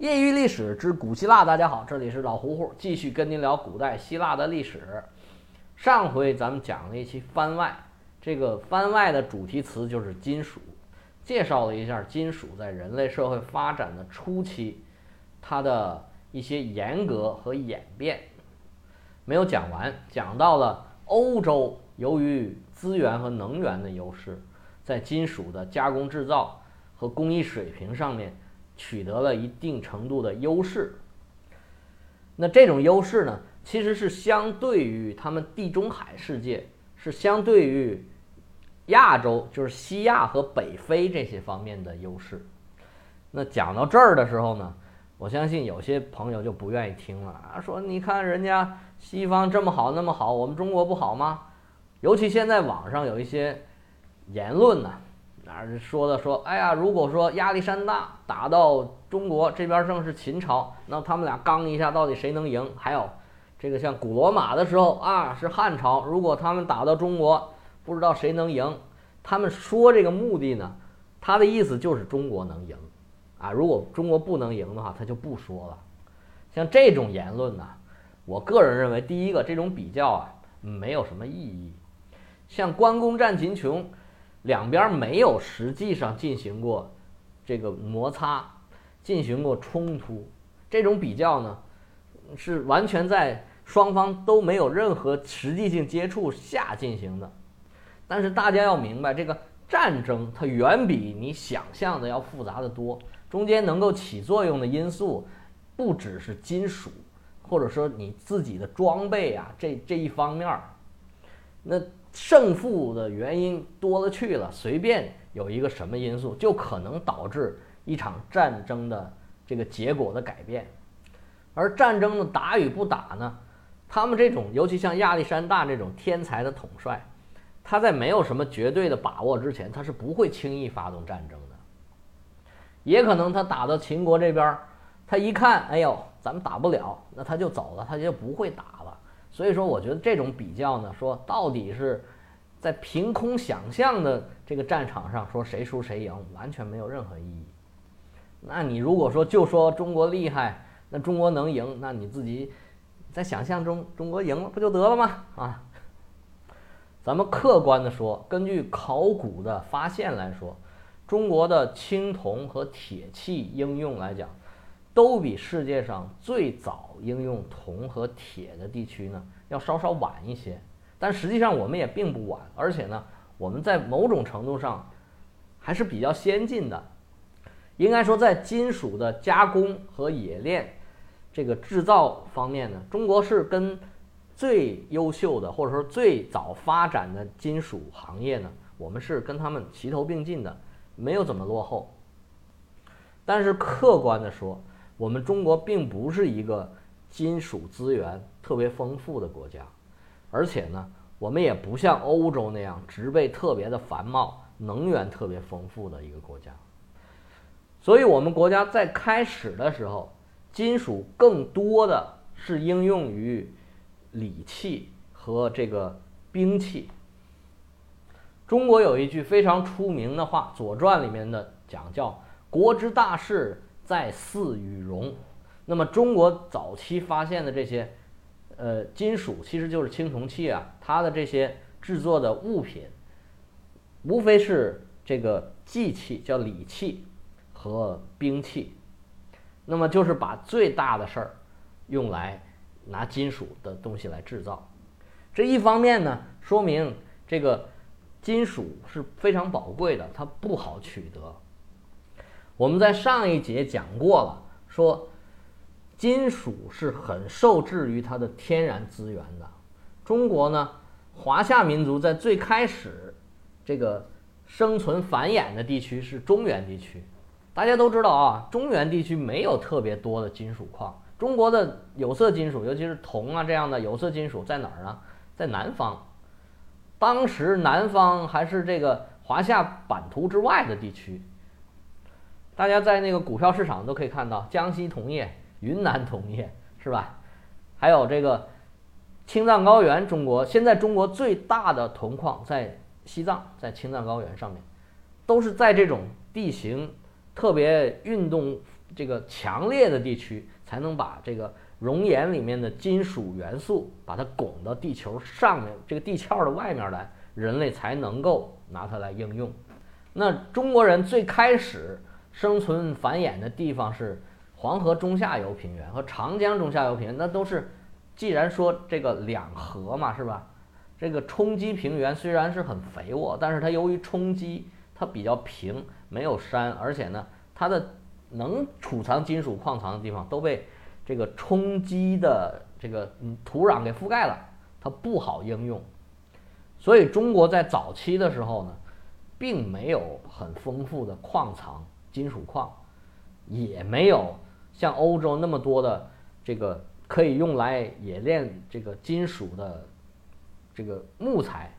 业余历史之古希腊，大家好，这里是老胡胡，继续跟您聊古代希腊的历史。上回咱们讲了一期番外，这个番外的主题词就是金属，介绍了一下金属在人类社会发展的初期，它的一些严格和演变。没有讲完，讲到了欧洲，由于资源和能源的优势，在金属的加工制造和工艺水平上面。取得了一定程度的优势。那这种优势呢，其实是相对于他们地中海世界，是相对于亚洲，就是西亚和北非这些方面的优势。那讲到这儿的时候呢，我相信有些朋友就不愿意听了啊，说你看人家西方这么好那么好，我们中国不好吗？尤其现在网上有一些言论呢。哪说的说，哎呀，如果说亚历山大打到中国这边正是秦朝，那他们俩刚一下，到底谁能赢？还有，这个像古罗马的时候啊，是汉朝，如果他们打到中国，不知道谁能赢。他们说这个目的呢，他的意思就是中国能赢，啊，如果中国不能赢的话，他就不说了。像这种言论呢，我个人认为，第一个这种比较啊，没有什么意义。像关公战秦琼。两边没有实际上进行过这个摩擦，进行过冲突，这种比较呢，是完全在双方都没有任何实际性接触下进行的。但是大家要明白，这个战争它远比你想象的要复杂的多，中间能够起作用的因素不只是金属，或者说你自己的装备啊，这这一方面儿，那。胜负的原因多了去了，随便有一个什么因素，就可能导致一场战争的这个结果的改变。而战争的打与不打呢？他们这种，尤其像亚历山大这种天才的统帅，他在没有什么绝对的把握之前，他是不会轻易发动战争的。也可能他打到秦国这边，他一看，哎呦，咱们打不了，那他就走了，他就不会打。所以说，我觉得这种比较呢，说到底是在凭空想象的这个战场上说谁输谁赢，完全没有任何意义。那你如果说就说中国厉害，那中国能赢，那你自己在想象中中国赢了不就得了吗？啊，咱们客观的说，根据考古的发现来说，中国的青铜和铁器应用来讲。都比世界上最早应用铜和铁的地区呢要稍稍晚一些，但实际上我们也并不晚，而且呢，我们在某种程度上还是比较先进的。应该说，在金属的加工和冶炼这个制造方面呢，中国是跟最优秀的或者说最早发展的金属行业呢，我们是跟他们齐头并进的，没有怎么落后。但是客观的说，我们中国并不是一个金属资源特别丰富的国家，而且呢，我们也不像欧洲那样植被特别的繁茂、能源特别丰富的一个国家。所以，我们国家在开始的时候，金属更多的是应用于礼器和这个兵器。中国有一句非常出名的话，《左传》里面的讲叫“国之大事”。在祀与戎，那么中国早期发现的这些，呃，金属其实就是青铜器啊，它的这些制作的物品，无非是这个祭器，叫礼器和兵器，那么就是把最大的事儿用来拿金属的东西来制造，这一方面呢，说明这个金属是非常宝贵的，它不好取得。我们在上一节讲过了，说金属是很受制于它的天然资源的。中国呢，华夏民族在最开始这个生存繁衍的地区是中原地区。大家都知道啊，中原地区没有特别多的金属矿。中国的有色金属，尤其是铜啊这样的有色金属在哪儿呢？在南方。当时南方还是这个华夏版图之外的地区。大家在那个股票市场都可以看到，江西铜业、云南铜业，是吧？还有这个青藏高原，中国现在中国最大的铜矿在西藏，在青藏高原上面，都是在这种地形特别运动这个强烈的地区，才能把这个熔岩里面的金属元素把它拱到地球上面这个地壳的外面来，人类才能够拿它来应用。那中国人最开始生存繁衍的地方是黄河中下游平原和长江中下游平原，那都是既然说这个两河嘛，是吧？这个冲积平原虽然是很肥沃，但是它由于冲积，它比较平，没有山，而且呢，它的能储藏金属矿藏的地方都被这个冲积的这个土壤给覆盖了，它不好应用。所以中国在早期的时候呢，并没有很丰富的矿藏金属矿，也没有像欧洲那么多的这个可以用来冶炼这个金属的。这个木材，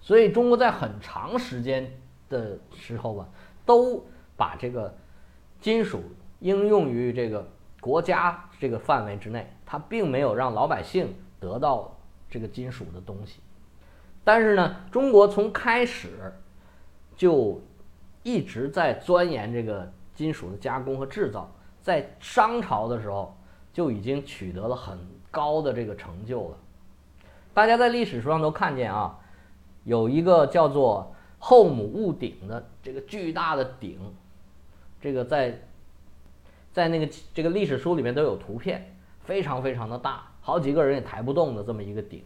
所以中国在很长时间的时候吧，都把这个金属应用于这个国家这个范围之内，它并没有让老百姓得到这个金属的东西。但是呢，中国从开始就一直在钻研这个金属的加工和制造，在商朝的时候就已经取得了很高的这个成就了。大家在历史书上都看见啊，有一个叫做后母戊鼎的这个巨大的鼎，这个在在那个这个历史书里面都有图片，非常非常的大，好几个人也抬不动的这么一个鼎。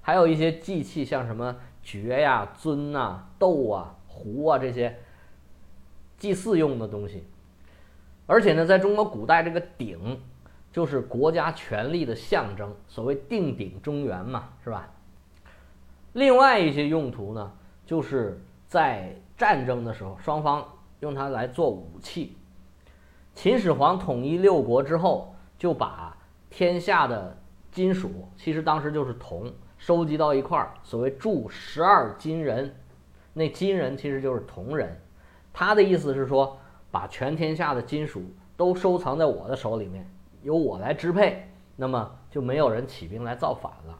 还有一些祭器，像什么爵呀、尊呐、斗啊、壶啊这些祭祀用的东西。而且呢，在中国古代，这个鼎。就是国家权力的象征，所谓定鼎中原嘛，是吧？另外一些用途呢，就是在战争的时候，双方用它来做武器。秦始皇统一六国之后，就把天下的金属，其实当时就是铜，收集到一块儿，所谓铸十二金人。那金人其实就是铜人，他的意思是说，把全天下的金属都收藏在我的手里面。由我来支配，那么就没有人起兵来造反了。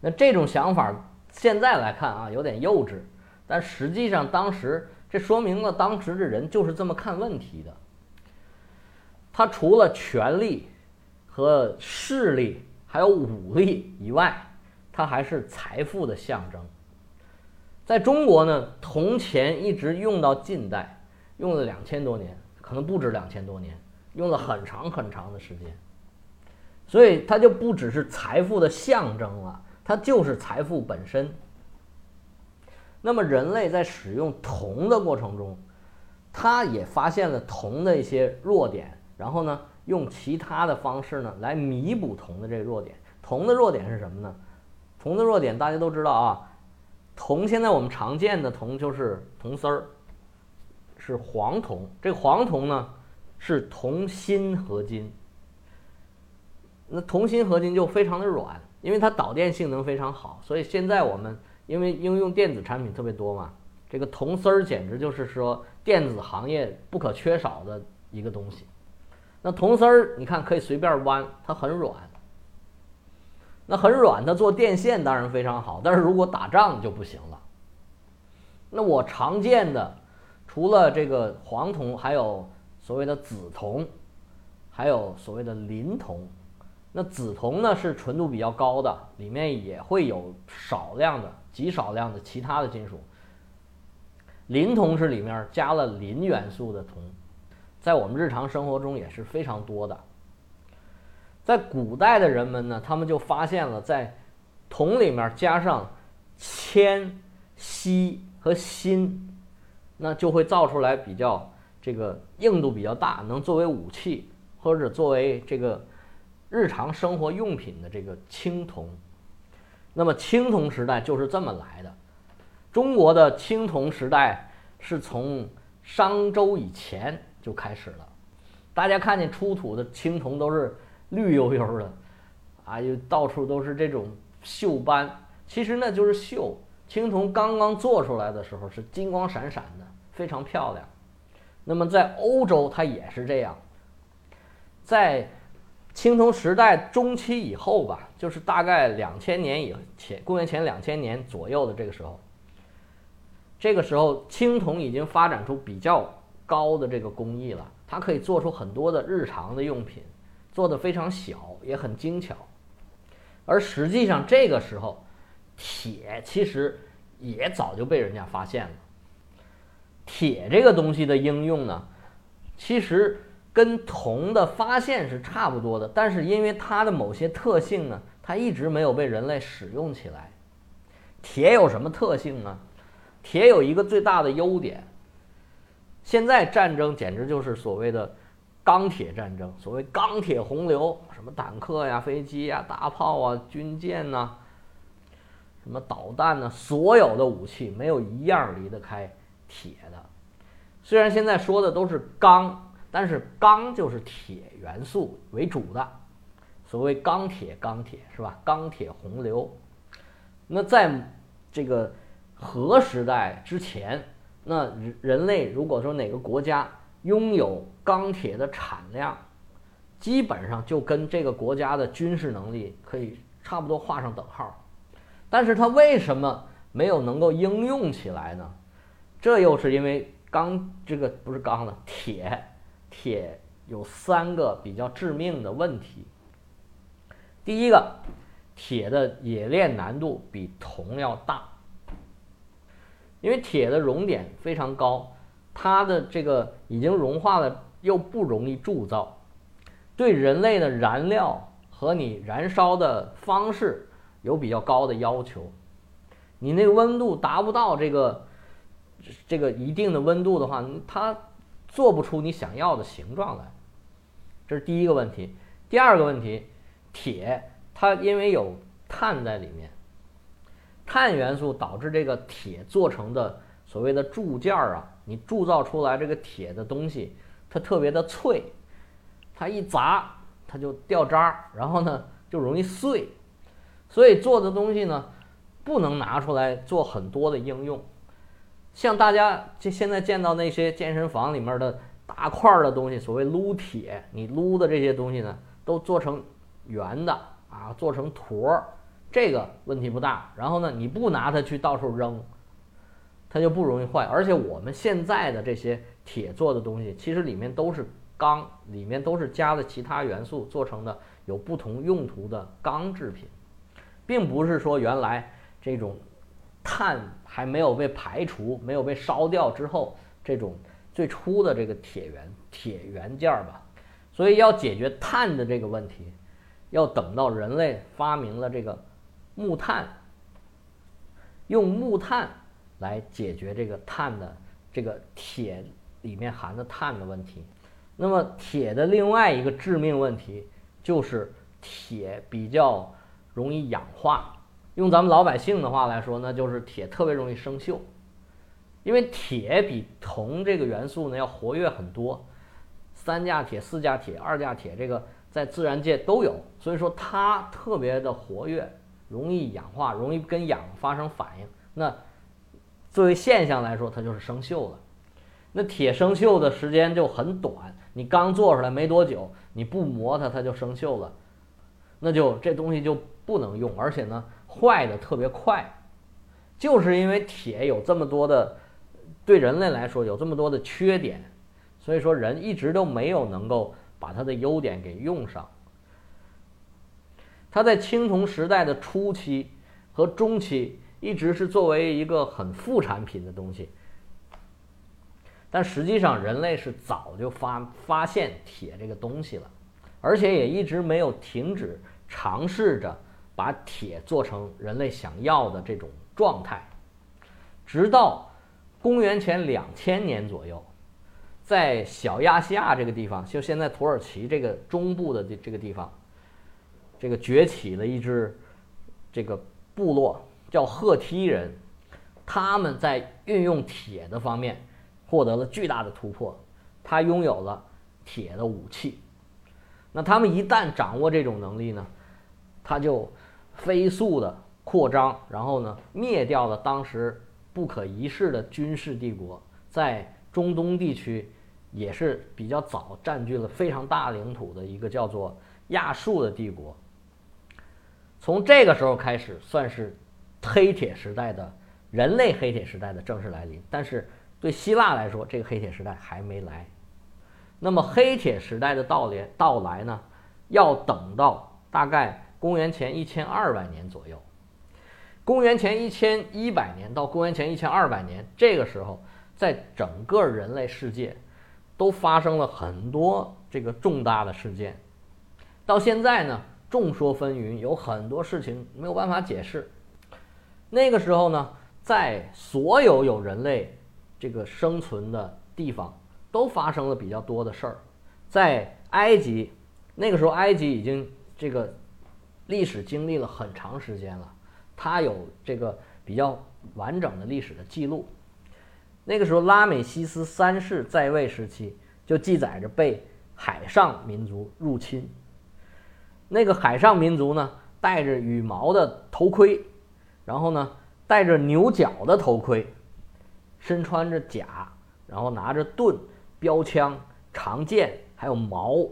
那这种想法现在来看啊，有点幼稚，但实际上当时这说明了当时的人就是这么看问题的。他除了权力和势力还有武力以外，它还是财富的象征。在中国呢，铜钱一直用到近代，用了两千多年，可能不止两千多年。用了很长很长的时间，所以它就不只是财富的象征了，它就是财富本身。那么人类在使用铜的过程中，他也发现了铜的一些弱点，然后呢，用其他的方式呢来弥补铜的这个弱点。铜的弱点是什么呢？铜的弱点大家都知道啊，铜现在我们常见的铜就是铜丝儿，是黄铜。这个黄铜呢？是铜锌合金，那铜锌合金就非常的软，因为它导电性能非常好，所以现在我们因为应用电子产品特别多嘛，这个铜丝儿简直就是说电子行业不可缺少的一个东西。那铜丝儿你看可以随便弯，它很软，那很软，它做电线当然非常好，但是如果打仗就不行了。那我常见的除了这个黄铜，还有。所谓的紫铜，还有所谓的磷铜。那紫铜呢是纯度比较高的，里面也会有少量的、极少量的其他的金属。磷铜是里面加了磷元素的铜，在我们日常生活中也是非常多的。在古代的人们呢，他们就发现了在铜里面加上铅、锡和锌，那就会造出来比较。这个硬度比较大，能作为武器或者作为这个日常生活用品的这个青铜。那么青铜时代就是这么来的。中国的青铜时代是从商周以前就开始了。大家看见出土的青铜都是绿油油的，啊，又到处都是这种锈斑。其实呢就是锈。青铜刚刚做出来的时候是金光闪闪的，非常漂亮。那么在欧洲，它也是这样。在青铜时代中期以后吧，就是大概两千年以前，公元前两千年左右的这个时候，这个时候青铜已经发展出比较高的这个工艺了，它可以做出很多的日常的用品，做的非常小，也很精巧。而实际上，这个时候，铁其实也早就被人家发现了。铁这个东西的应用呢，其实跟铜的发现是差不多的，但是因为它的某些特性呢，它一直没有被人类使用起来。铁有什么特性呢？铁有一个最大的优点，现在战争简直就是所谓的钢铁战争，所谓钢铁洪流，什么坦克呀、飞机呀、大炮啊、军舰呐，什么导弹呢，所有的武器没有一样离得开铁的。虽然现在说的都是钢，但是钢就是铁元素为主的，所谓钢铁，钢铁是吧？钢铁洪流。那在这个核时代之前，那人人类如果说哪个国家拥有钢铁的产量，基本上就跟这个国家的军事能力可以差不多画上等号。但是它为什么没有能够应用起来呢？这又是因为钢这个不是钢了铁，铁有三个比较致命的问题。第一个。铁的冶炼难度比铜要大，因为铁的熔点非常高，它的这个已经融化了又不容易铸造，对人类的燃料和你燃烧的方式有比较高的要求，你那个温度达不到这个这个一定的温度的话，它做不出你想要的形状来，这是第一个问题。第二个问题，铁。它因为有碳在里面，碳元素导致这个铁做成的所谓的铸件儿啊，你铸造出来这个铁的东西，它特别的脆，它一砸它就掉渣，然后呢就容易碎，所以做的东西呢不能拿出来做很多的应用。像大家这现在见到那些健身房里面的大块的东西，所谓撸铁，你撸的这些东西呢，都做成圆的。啊，做成坨儿，这个问题不大。然后呢，你不拿它去到处扔，它就不容易坏。而且我们现在的这些铁做的东西，其实里面都是钢，里面都是加了其他元素做成的，有不同用途的钢制品，并不是说原来这种碳还没有被排除、没有被烧掉之后，这种最初的这个铁元铁元件儿吧。所以要解决碳的这个问题。要等到人类发明了这个木炭，用木炭来解决这个碳的这个铁里面含的碳的问题。那么铁的另外一个致命问题就是铁比较容易氧化。用咱们老百姓的话来说，那就是铁特别容易生锈。因为铁比铜这个元素呢要活跃很多，三价铁、四价铁、二价铁这个。在自然界都有，所以说它特别的活跃，容易氧化，容易跟氧发生反应。那作为现象来说，它就是生锈了。那铁生锈的时间就很短，你刚做出来没多久，你不磨它，它就生锈了，那就这东西就不能用，而且呢，坏的特别快。就是因为铁有这么多的，对人类来说有这么多的缺点，所以说人一直都没有能够。把它的优点给用上。它在青铜时代的初期和中期一直是作为一个很副产品的东西，但实际上人类是早就发发现铁这个东西了，而且也一直没有停止尝试着把铁做成人类想要的这种状态，直到公元前两千年左右。在小亚细亚这个地方，就现在土耳其这个中部的这这个地方，这个崛起了一支这个部落，叫赫梯人，他们在运用铁的方面获得了巨大的突破，他拥有了铁的武器。那他们一旦掌握这种能力呢，他就飞速的扩张，然后呢灭掉了当时不可一世的军事帝国，在。中东地区也是比较早占据了非常大领土的一个叫做亚述的帝国。从这个时候开始，算是黑铁时代的人类黑铁时代的正式来临。但是对希腊来说，这个黑铁时代还没来。那么黑铁时代的到来到来呢，要等到大概公元前一千二百年左右。公元前一千一百年到公元前一千二百年，这个时候，在整个人类世界，都发生了很多这个重大的事件。到现在呢，众说纷纭，有很多事情没有办法解释。那个时候呢，在所有有人类这个生存的地方，都发生了比较多的事儿。在埃及，那个时候埃及已经这个历史经历了很长时间了。它有这个比较完整的历史的记录。那个时候，拉美西斯三世在位时期就记载着被海上民族入侵。那个海上民族呢，戴着羽毛的头盔，然后呢，戴着牛角的头盔，身穿着甲，然后拿着盾、标枪、长剑，还有矛。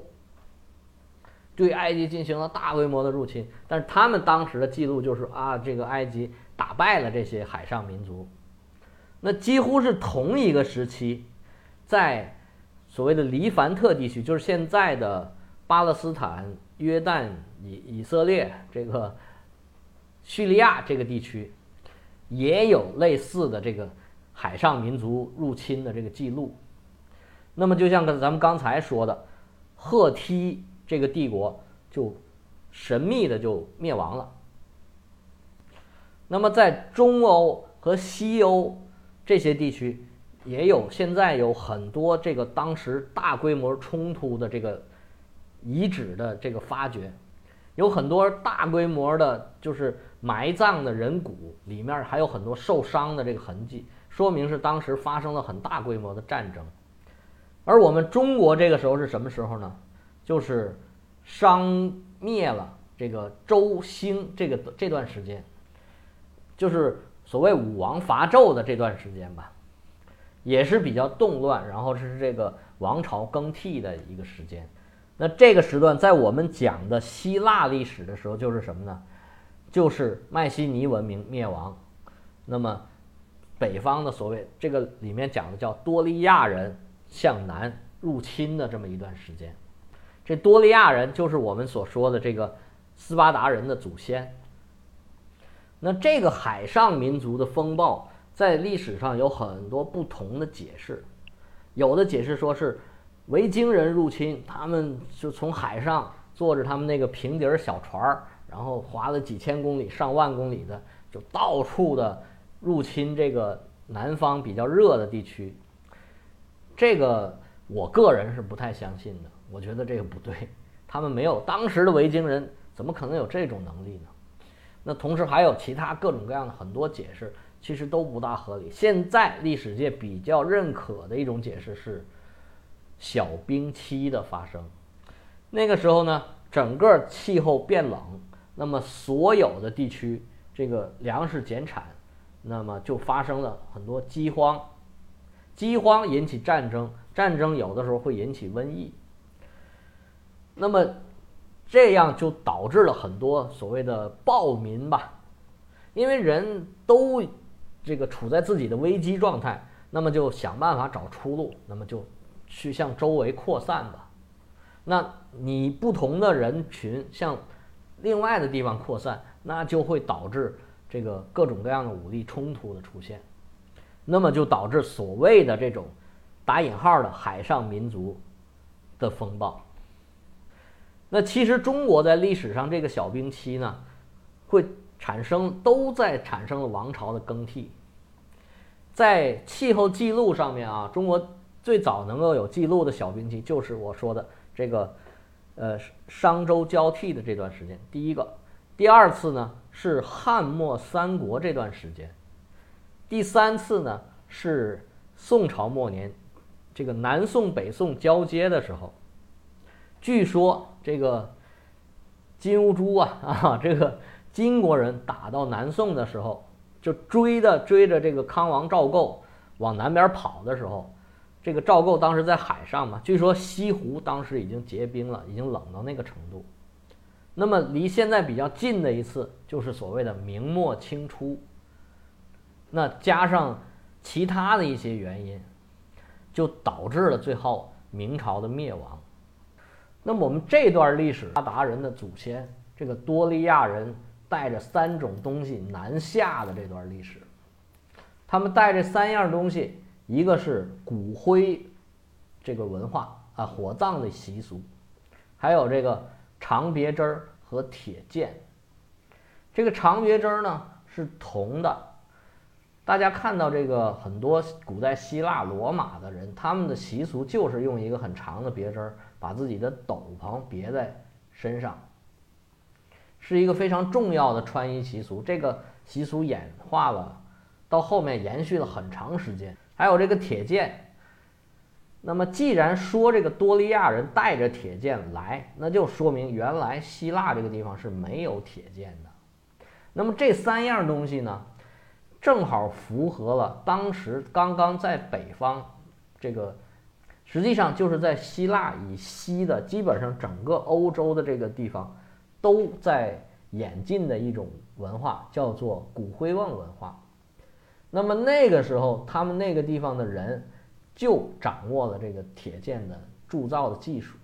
对埃及进行了大规模的入侵，但是他们当时的记录就是啊，这个埃及打败了这些海上民族。那几乎是同一个时期，在所谓的黎凡特地区，就是现在的巴勒斯坦、约旦、以以色列这个叙利亚这个地区，也有类似的这个海上民族入侵的这个记录。那么，就像跟咱们刚才说的，赫梯。这个帝国就神秘的就灭亡了。那么在中欧和西欧这些地区，也有现在有很多这个当时大规模冲突的这个遗址的这个发掘，有很多大规模的，就是埋葬的人骨里面还有很多受伤的这个痕迹，说明是当时发生了很大规模的战争。而我们中国这个时候是什么时候呢？就是商灭了这个周兴这个这段时间，就是所谓武王伐纣的这段时间吧，也是比较动乱，然后是这个王朝更替的一个时间。那这个时段在我们讲的希腊历史的时候，就是什么呢？就是迈锡尼文明灭亡，那么北方的所谓这个里面讲的叫多利亚人向南入侵的这么一段时间。这多利亚人就是我们所说的这个斯巴达人的祖先。那这个海上民族的风暴在历史上有很多不同的解释，有的解释说是维京人入侵，他们就从海上坐着他们那个平底儿小船儿，然后划了几千公里、上万公里的，就到处的入侵这个南方比较热的地区。这个我个人是不太相信的。我觉得这个不对，他们没有当时的维京人怎么可能有这种能力呢？那同时还有其他各种各样的很多解释，其实都不大合理。现在历史界比较认可的一种解释是小冰期的发生。那个时候呢，整个气候变冷，那么所有的地区这个粮食减产，那么就发生了很多饥荒，饥荒引起战争，战争有的时候会引起瘟疫。那么，这样就导致了很多所谓的暴民吧，因为人都这个处在自己的危机状态，那么就想办法找出路，那么就去向周围扩散吧。那你不同的人群向另外的地方扩散，那就会导致这个各种各样的武力冲突的出现，那么就导致所谓的这种打引号的海上民族的风暴。那其实中国在历史上这个小冰期呢，会产生都在产生了王朝的更替。在气候记录上面啊，中国最早能够有记录的小冰期就是我说的这个，呃，商周交替的这段时间。第一个，第二次呢是汉末三国这段时间，第三次呢是宋朝末年，这个南宋北宋交接的时候。据说这个金兀术啊 啊，这个金国人打到南宋的时候，就追的追着这个康王赵构往南边跑的时候，这个赵构当时在海上嘛，据说西湖当时已经结冰了，已经冷到那个程度。那么离现在比较近的一次就是所谓的明末清初。那加上其他的一些原因，就导致了最后明朝的灭亡。那么我们这段历史，阿达人的祖先这个多利亚人带着三种东西南下的这段历史，他们带着三样东西，一个是骨灰这个文化啊，火葬的习俗，还有这个长别针儿和铁剑。这个长别针儿呢是铜的。大家看到这个很多古代希腊、罗马的人，他们的习俗就是用一个很长的别针儿把自己的斗篷别在身上，是一个非常重要的穿衣习俗。这个习俗演化了，到后面延续了很长时间。还有这个铁剑，那么既然说这个多利亚人带着铁剑来，那就说明原来希腊这个地方是没有铁剑的。那么这三样东西呢？正好符合了当时刚刚在北方，这个实际上就是在希腊以西的，基本上整个欧洲的这个地方都在演进的一种文化，叫做骨灰瓮文化。那么那个时候，他们那个地方的人就掌握了这个铁剑的铸造的技术。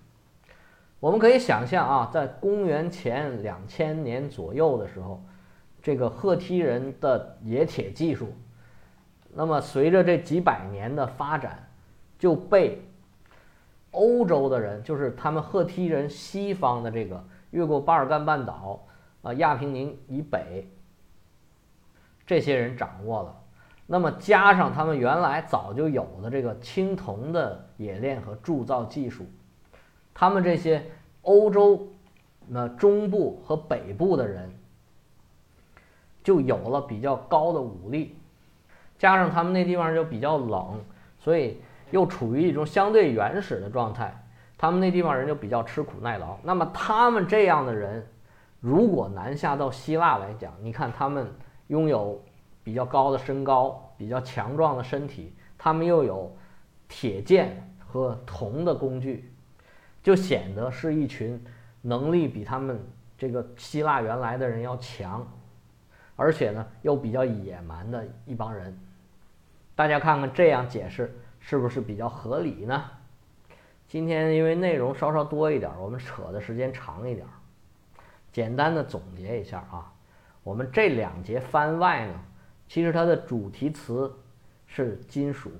我们可以想象啊，在公元前两千年左右的时候。这个赫梯人的冶铁技术，那么随着这几百年的发展，就被欧洲的人，就是他们赫梯人西方的这个越过巴尔干半岛啊亚平宁以北这些人掌握了。那么加上他们原来早就有的这个青铜的冶炼和铸造技术，他们这些欧洲那中部和北部的人。就有了比较高的武力，加上他们那地方就比较冷，所以又处于一种相对原始的状态。他们那地方人就比较吃苦耐劳。那么他们这样的人，如果南下到希腊来讲，你看他们拥有比较高的身高、比较强壮的身体，他们又有铁剑和铜的工具，就显得是一群能力比他们这个希腊原来的人要强。而且呢，又比较野蛮的一帮人，大家看看这样解释是不是比较合理呢？今天因为内容稍稍多一点，我们扯的时间长一点，简单的总结一下啊，我们这两节番外呢，其实它的主题词是金属，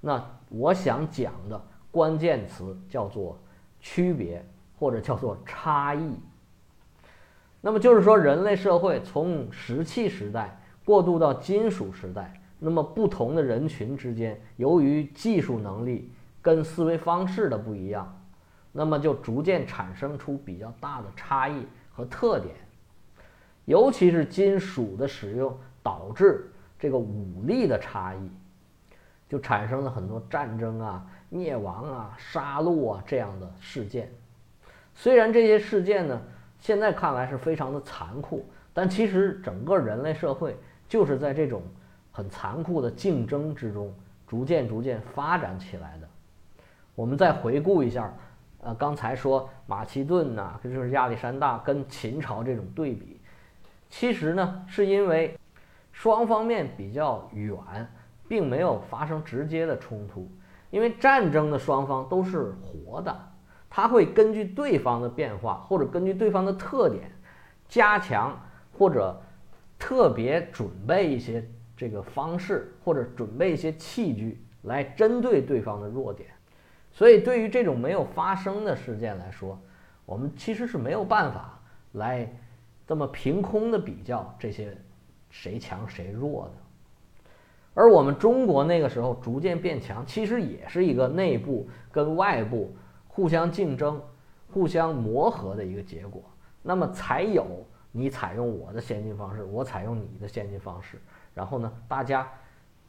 那我想讲的关键词叫做区别或者叫做差异。那么就是说，人类社会从石器时代过渡到金属时代，那么不同的人群之间，由于技术能力跟思维方式的不一样，那么就逐渐产生出比较大的差异和特点。尤其是金属的使用，导致这个武力的差异，就产生了很多战争啊、灭亡啊、杀戮啊这样的事件。虽然这些事件呢，现在看来是非常的残酷，但其实整个人类社会就是在这种很残酷的竞争之中逐渐逐渐发展起来的。我们再回顾一下，呃，刚才说马其顿呐，就是亚历山大跟秦朝这种对比，其实呢是因为双方面比较远，并没有发生直接的冲突，因为战争的双方都是活的。他会根据对方的变化，或者根据对方的特点，加强或者特别准备一些这个方式，或者准备一些器具来针对对方的弱点。所以，对于这种没有发生的事件来说，我们其实是没有办法来这么凭空的比较这些谁强谁弱的。而我们中国那个时候逐渐变强，其实也是一个内部跟外部。互相竞争、互相磨合的一个结果，那么才有你采用我的先进方式，我采用你的先进方式，然后呢，大家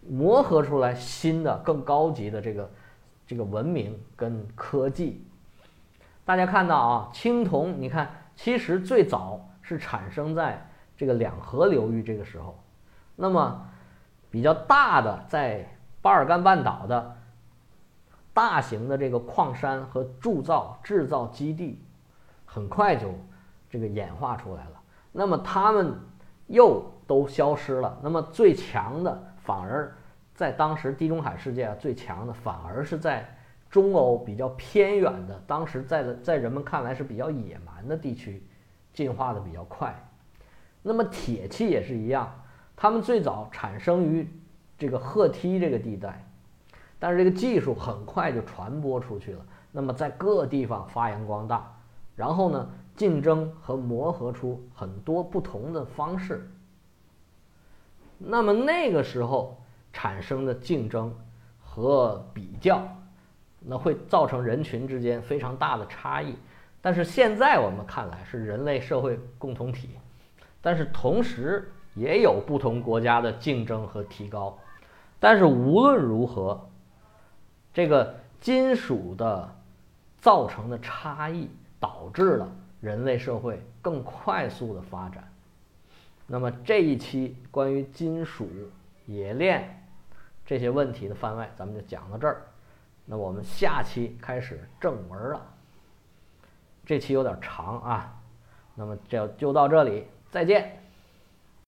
磨合出来新的、更高级的这个这个文明跟科技。大家看到啊，青铜，你看，其实最早是产生在这个两河流域这个时候，那么比较大的在巴尔干半岛的。大型的这个矿山和铸造制造基地，很快就这个演化出来了。那么他们又都消失了。那么最强的反而在当时地中海世界啊，最强的反而是在中欧比较偏远的，当时在在人们看来是比较野蛮的地区，进化的比较快。那么铁器也是一样，它们最早产生于这个赫梯这个地带，但是这个技术很快就传播出去了，那么在各地方发扬光大，然后呢，竞争和磨合出很多不同的方式。那么那个时候产生的竞争和比较。那会造成人群之间非常大的差异，但是现在我们看来是人类社会共同体，但是同时也有不同国家的竞争和提高，但是无论如何，这个金属的造成的差异导致了人类社会更快速的发展。那么这一期关于金属冶炼这些问题的番外，咱们就讲到这儿。那我们下期开始正文了，这期有点长啊，那么就就到这里，再见。